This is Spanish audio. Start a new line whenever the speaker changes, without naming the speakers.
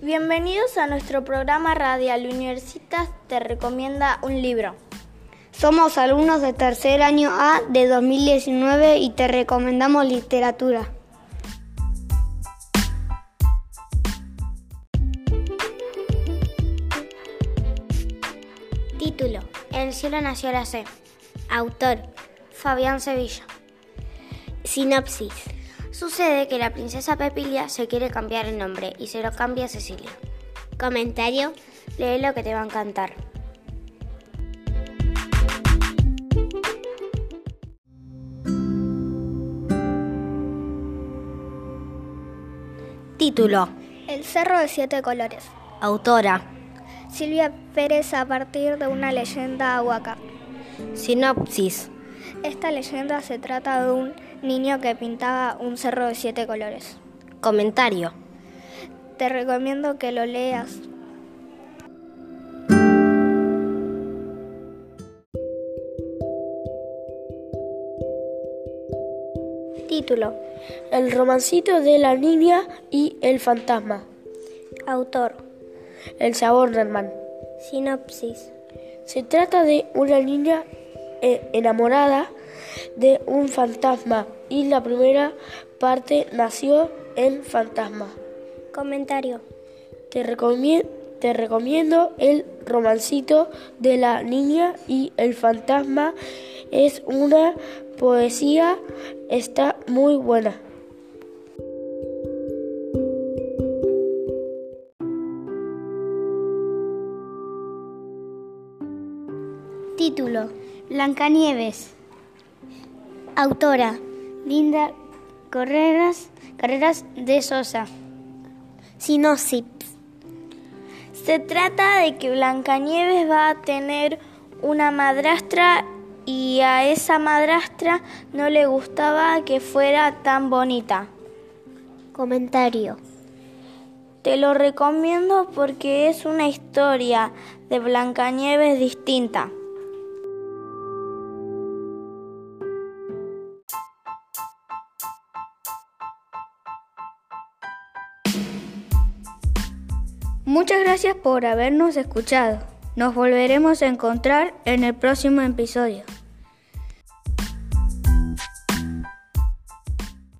Bienvenidos a nuestro programa radial Universitas te recomienda un libro.
Somos alumnos de tercer año A de 2019 y te recomendamos literatura.
Título: El cielo nació la C. Autor: Fabián Sevilla. Sinopsis: Sucede que la princesa Pepilia se quiere cambiar el nombre y se lo cambia a Cecilia. Comentario: Lee lo que te va a encantar.
Título:
El Cerro de Siete Colores.
Autora:
Silvia Pérez a partir de una leyenda huaca.
Sinopsis:
Esta leyenda se trata de un niño que pintaba un cerro de siete colores.
Comentario:
Te recomiendo que lo leas.
Título: El romancito de la niña y el fantasma.
Autor:
El sabor Herman.
Sinopsis:
Se trata de una niña eh, enamorada de un fantasma y la primera parte nació en fantasma.
Comentario:
Te, recomi te recomiendo el romancito de la niña y el fantasma. Es una poesía, está muy buena.
Título: Blancanieves. Autora: Linda Carreras, Carreras de Sosa. Sinopsis:
Se trata de que Blancanieves va a tener una madrastra y a esa madrastra no le gustaba que fuera tan bonita.
Comentario:
Te lo recomiendo porque es una historia de Blancanieves distinta.
Muchas gracias por habernos escuchado. Nos volveremos a encontrar en el próximo episodio.